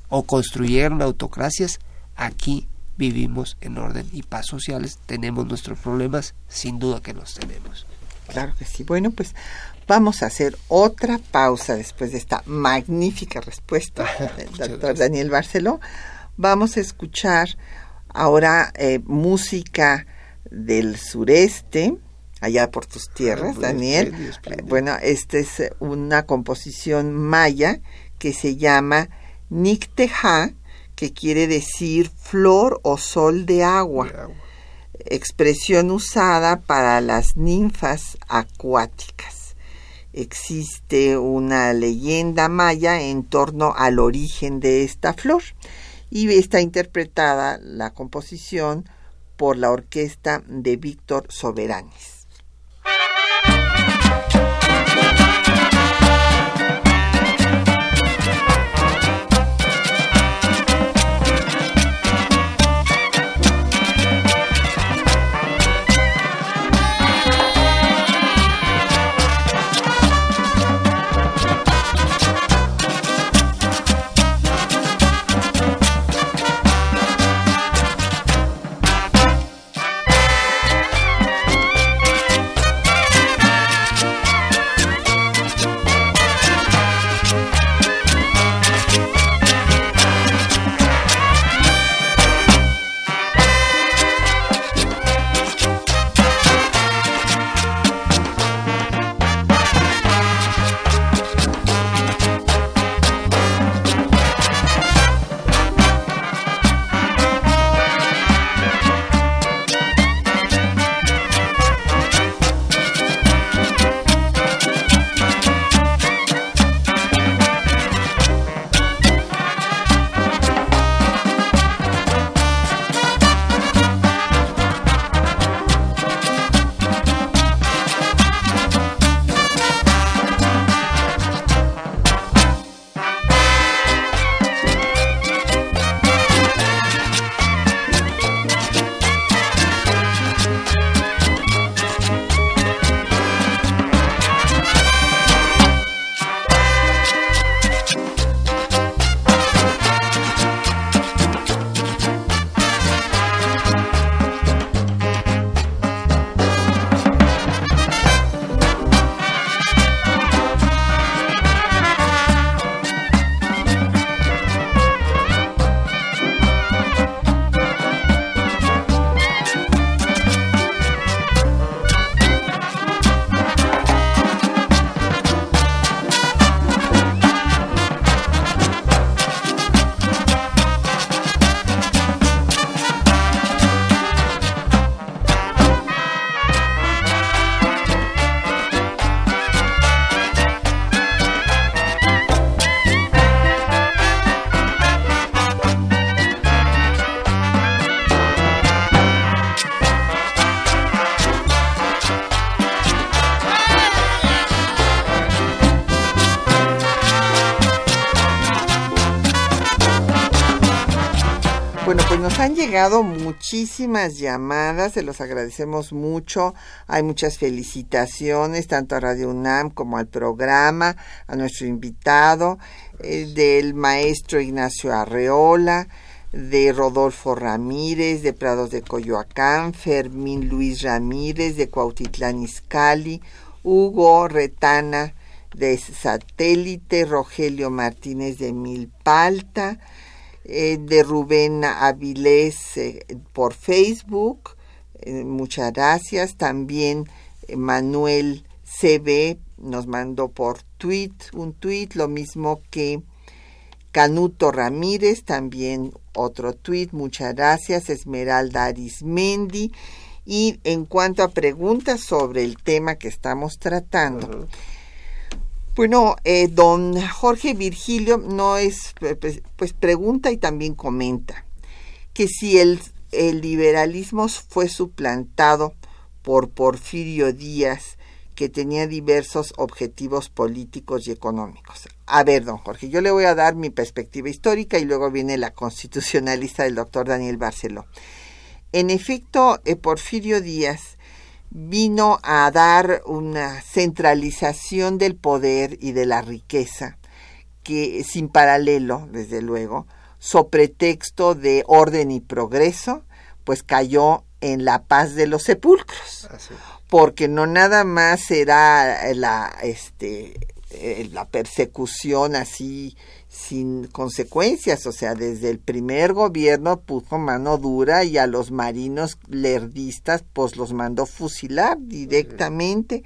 o construyeron autocracias, Aquí vivimos en orden y paz sociales, tenemos nuestros problemas, sin duda que los tenemos. Claro que sí. Bueno, pues vamos a hacer otra pausa después de esta magnífica respuesta [LAUGHS] del doctor Daniel Barceló. Vamos a escuchar ahora eh, música del sureste, allá por tus tierras, ah, Daniel. Eh, bueno, esta es una composición maya que se llama Nicteja que quiere decir flor o sol de agua, expresión usada para las ninfas acuáticas. Existe una leyenda maya en torno al origen de esta flor y está interpretada la composición por la orquesta de Víctor Soberanes. Bueno, pues nos han llegado muchísimas llamadas, se los agradecemos mucho. Hay muchas felicitaciones, tanto a Radio UNAM como al programa, a nuestro invitado, eh, del maestro Ignacio Arreola, de Rodolfo Ramírez, de Prados de Coyoacán, Fermín Luis Ramírez, de Cuautitlán Izcalli, Hugo Retana, de Satélite, Rogelio Martínez de Milpalta, eh, de Rubén Avilés eh, por Facebook. Eh, muchas gracias. También Manuel CB nos mandó por tweet, un tweet, lo mismo que Canuto Ramírez, también otro tweet, muchas gracias. Esmeralda Arismendi. Y en cuanto a preguntas sobre el tema que estamos tratando, bueno, eh, don Jorge Virgilio no es, pues, pregunta y también comenta que si el, el liberalismo fue suplantado por Porfirio Díaz, que tenía diversos objetivos políticos y económicos. A ver, don Jorge, yo le voy a dar mi perspectiva histórica y luego viene la constitucionalista del doctor Daniel Barceló. En efecto, eh, Porfirio Díaz vino a dar una centralización del poder y de la riqueza que sin paralelo, desde luego, so pretexto de orden y progreso, pues cayó en la paz de los sepulcros. Porque no nada más era la este eh, la persecución así sin consecuencias, o sea, desde el primer gobierno puso mano dura y a los marinos lerdistas pues los mandó fusilar directamente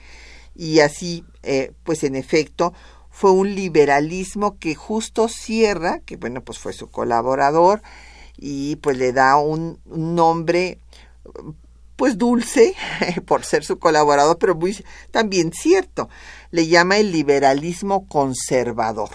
y así eh, pues en efecto fue un liberalismo que justo cierra, que bueno pues fue su colaborador y pues le da un nombre pues dulce [LAUGHS] por ser su colaborador, pero muy también cierto. Le llama el liberalismo conservador.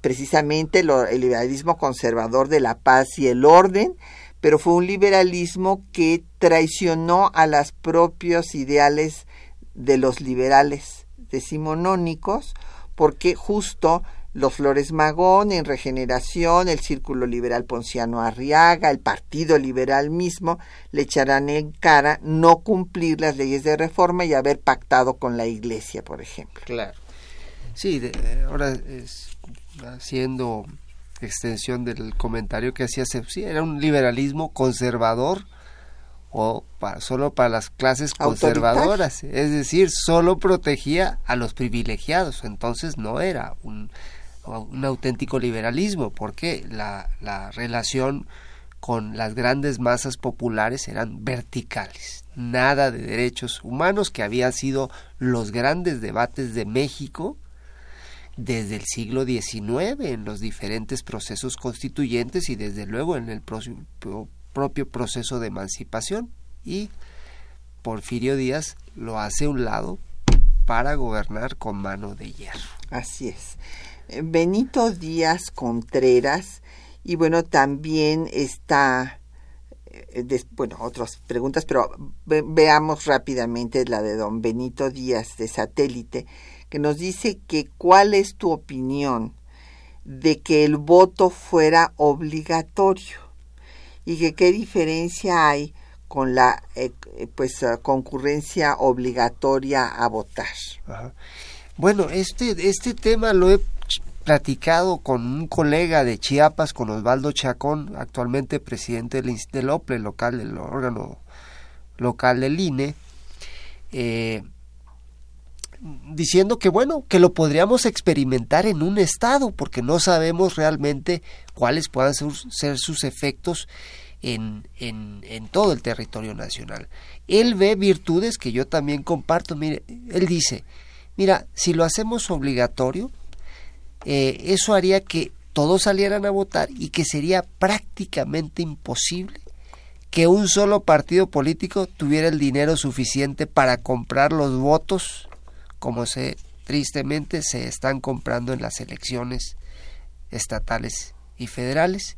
Precisamente el liberalismo conservador de la paz y el orden, pero fue un liberalismo que traicionó a los propios ideales de los liberales decimonónicos, porque justo los Flores Magón en Regeneración, el Círculo Liberal Ponciano Arriaga, el Partido Liberal mismo, le echarán en cara no cumplir las leyes de reforma y haber pactado con la Iglesia, por ejemplo. Claro. Sí, ahora es, haciendo extensión del comentario que hacía, sí, era un liberalismo conservador o para, solo para las clases conservadoras, es decir, solo protegía a los privilegiados, entonces no era un un auténtico liberalismo, porque la, la relación con las grandes masas populares eran verticales, nada de derechos humanos, que habían sido los grandes debates de México desde el siglo XIX en los diferentes procesos constituyentes y desde luego en el propio proceso de emancipación. Y Porfirio Díaz lo hace a un lado para gobernar con mano de hierro. Así es. Benito Díaz Contreras y bueno, también está, eh, bueno, otras preguntas, pero veamos rápidamente la de don Benito Díaz de satélite, que nos dice que cuál es tu opinión de que el voto fuera obligatorio y que qué diferencia hay con la eh, pues concurrencia obligatoria a votar. Bueno, este, este tema lo he platicado con un colega de Chiapas, con Osvaldo Chacón, actualmente presidente del, OPLE, local, del órgano local del INE, eh, diciendo que bueno, que lo podríamos experimentar en un estado, porque no sabemos realmente cuáles puedan ser, sus efectos en, en, en, todo el territorio nacional. Él ve virtudes que yo también comparto. Mire, él dice, mira, si lo hacemos obligatorio, eh, eso haría que todos salieran a votar y que sería prácticamente imposible que un solo partido político tuviera el dinero suficiente para comprar los votos como se tristemente se están comprando en las elecciones estatales y federales.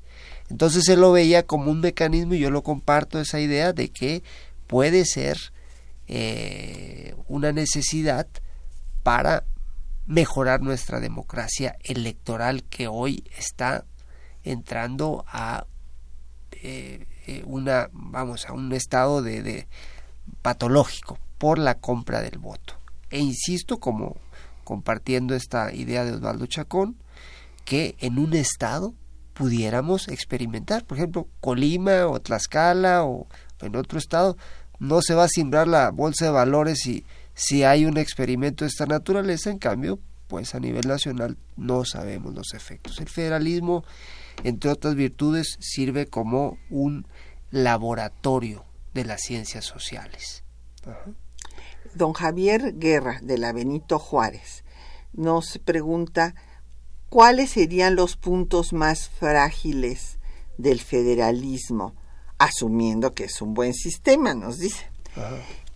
Entonces él lo veía como un mecanismo y yo lo comparto esa idea de que puede ser eh, una necesidad para mejorar nuestra democracia electoral que hoy está entrando a eh, eh, una, vamos, a un estado de, de patológico por la compra del voto. E insisto, como compartiendo esta idea de Osvaldo Chacón, que en un estado pudiéramos experimentar. Por ejemplo, Colima o Tlaxcala o en otro estado, no se va a simbrar la bolsa de valores si, si hay un experimento de esta naturaleza, en cambio, pues a nivel nacional no sabemos los efectos. El federalismo, entre otras virtudes, sirve como un laboratorio de las ciencias sociales. Don Javier Guerra, de la Benito Juárez, nos pregunta cuáles serían los puntos más frágiles del federalismo, asumiendo que es un buen sistema, nos dice.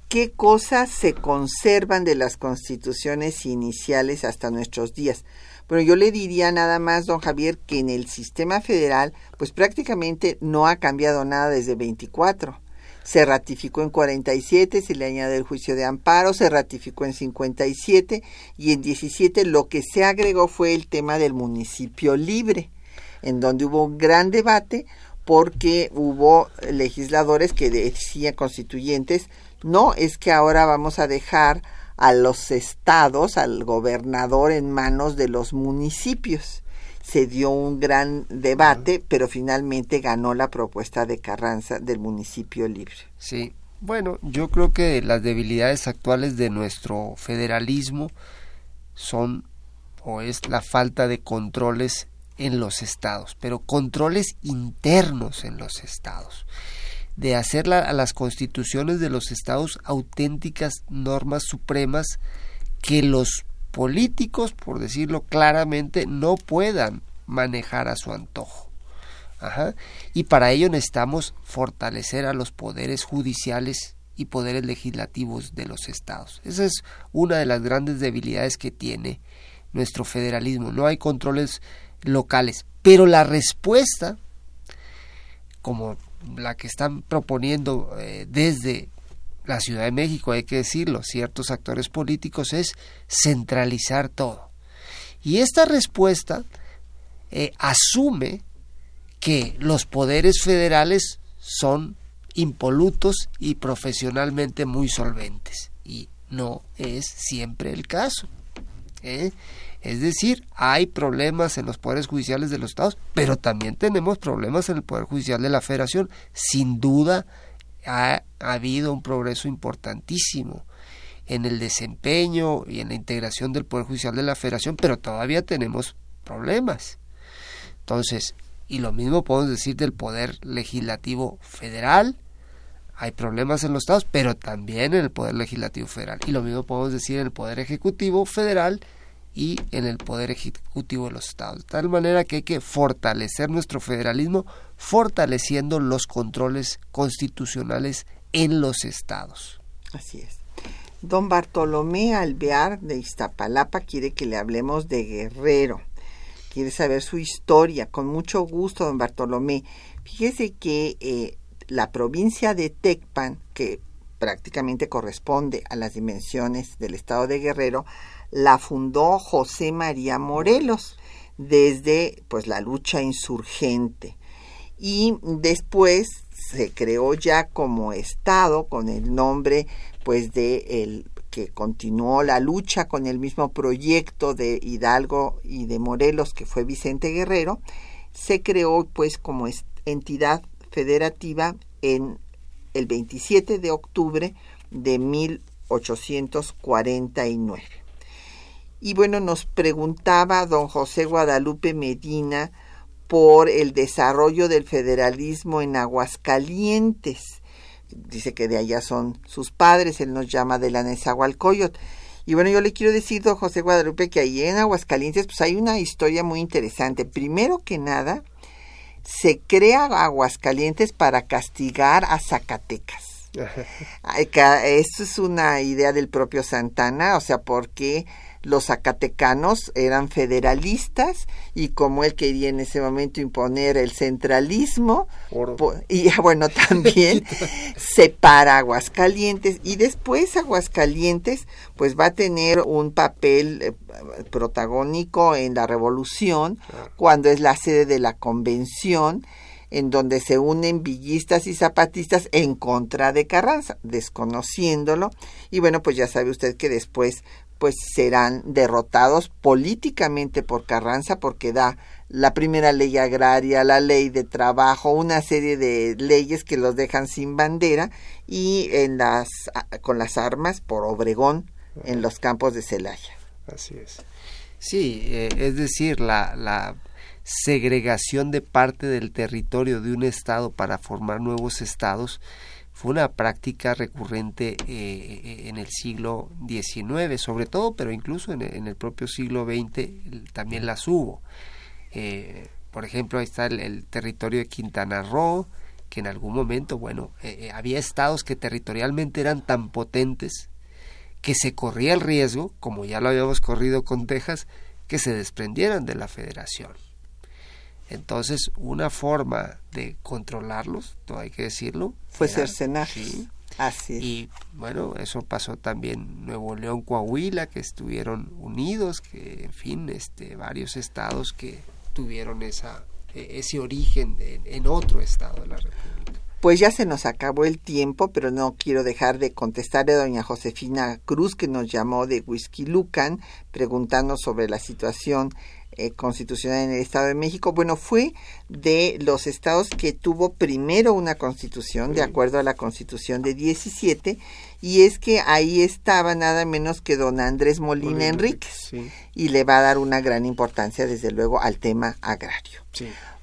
¿Qué cosas se conservan de las constituciones iniciales hasta nuestros días? Bueno, yo le diría nada más, don Javier, que en el sistema federal, pues prácticamente no ha cambiado nada desde 24. Se ratificó en 47, se le añade el juicio de amparo, se ratificó en 57 y en 17 lo que se agregó fue el tema del municipio libre, en donde hubo un gran debate porque hubo legisladores que decían constituyentes, no, es que ahora vamos a dejar a los estados, al gobernador en manos de los municipios. Se dio un gran debate, pero finalmente ganó la propuesta de Carranza del municipio libre. Sí, bueno, yo creo que las debilidades actuales de nuestro federalismo son o es la falta de controles en los estados, pero controles internos en los estados, de hacer a las constituciones de los estados auténticas normas supremas que los políticos, por decirlo claramente, no puedan manejar a su antojo. Y para ello necesitamos fortalecer a los poderes judiciales y poderes legislativos de los estados. Esa es una de las grandes debilidades que tiene nuestro federalismo. No hay controles locales. Pero la respuesta, como la que están proponiendo eh, desde la Ciudad de México, hay que decirlo, ciertos actores políticos, es centralizar todo. Y esta respuesta eh, asume que los poderes federales son impolutos y profesionalmente muy solventes. Y no es siempre el caso. ¿eh? Es decir, hay problemas en los poderes judiciales de los estados, pero también tenemos problemas en el Poder Judicial de la Federación. Sin duda ha, habido un progreso importantísimo en el desempeño y en la integración del Poder Judicial de la Federación, pero todavía tenemos problemas. Entonces, y lo mismo podemos decir del Poder Legislativo Federal, hay problemas en los estados, pero también en el Poder Legislativo Federal. Y lo mismo podemos decir en el Poder Ejecutivo Federal, y en el poder ejecutivo de los estados. De tal manera que hay que fortalecer nuestro federalismo fortaleciendo los controles constitucionales en los estados. Así es. Don Bartolomé Alvear de Iztapalapa quiere que le hablemos de Guerrero. Quiere saber su historia. Con mucho gusto, don Bartolomé. Fíjese que eh, la provincia de Tecpan, que prácticamente corresponde a las dimensiones del estado de Guerrero, la fundó José María Morelos desde pues la lucha insurgente. Y después se creó ya como estado con el nombre pues de el que continuó la lucha con el mismo proyecto de Hidalgo y de Morelos que fue Vicente Guerrero se creó pues como entidad federativa en el 27 de octubre de 1849 y bueno, nos preguntaba don José Guadalupe Medina por el desarrollo del federalismo en Aguascalientes. Dice que de allá son sus padres, él nos llama de la Nezahualcóyotl. Y bueno, yo le quiero decir, don José Guadalupe, que ahí en Aguascalientes pues hay una historia muy interesante. Primero que nada, se crea Aguascalientes para castigar a Zacatecas. [LAUGHS] Esto es una idea del propio Santana, o sea, porque los zacatecanos eran federalistas y como él quería en ese momento imponer el centralismo y [LAUGHS] bueno también [LAUGHS] separa Aguascalientes y después Aguascalientes pues va a tener un papel eh, protagónico en la revolución cuando es la sede de la convención en donde se unen villistas y zapatistas en contra de Carranza, desconociéndolo. Y bueno, pues ya sabe usted que después pues serán derrotados políticamente por Carranza porque da la primera ley agraria, la ley de trabajo, una serie de leyes que los dejan sin bandera y en las con las armas por Obregón en los campos de Celaya. Así es. Sí, eh, es decir, la, la segregación de parte del territorio de un estado para formar nuevos estados fue una práctica recurrente eh, en el siglo XIX, sobre todo, pero incluso en, el propio siglo XX también las hubo. Eh, por ejemplo, ahí está el, territorio de Quintana Roo, que en algún momento, bueno, eh, había estados que territorialmente eran tan potentes que se corría el riesgo, como ya lo habíamos corrido con Texas, que se desprendieran de la federación. Entonces, una forma de controlarlos, no hay que decirlo, fue cercenaje. Así Y bueno, eso pasó también Nuevo León, Coahuila, que estuvieron unidos, que en fin, este, varios estados que tuvieron esa, e, ese origen en, otro estado de la República. Pues ya se nos acabó el tiempo, pero no quiero dejar de contestarle a doña Josefina Cruz, que nos llamó de Whisky Lucan, preguntando sobre la situación eh, constitucional en el Estado de México, bueno, fue de los estados que tuvo primero una constitución, de acuerdo a la constitución de 17, y es que ahí estaba nada menos que don Andrés Molina, Enríquez, y le va a dar una gran importancia, desde luego, al tema agrario.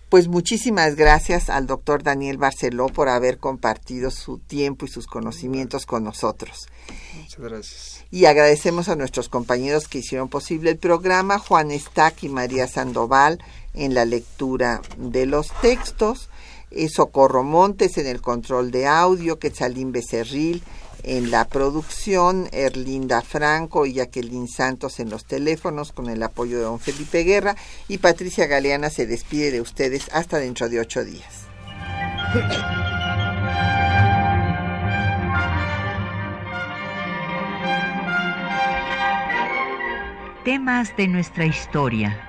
Pues muchísimas gracias al doctor Daniel Barceló por haber compartido su tiempo y sus conocimientos con nosotros. Muchas gracias. Y agradecemos a nuestros compañeros que hicieron posible el programa, Juan Estac y María Sandoval en la lectura de los textos, eh, Socorro Montes en el control de audio, Quetzalín Becerril en la producción, Erlinda Franco y Jacqueline Santos en los teléfonos con el apoyo de don Felipe Guerra y Patricia Galeana se despide de ustedes hasta dentro de ocho días. Temas de nuestra historia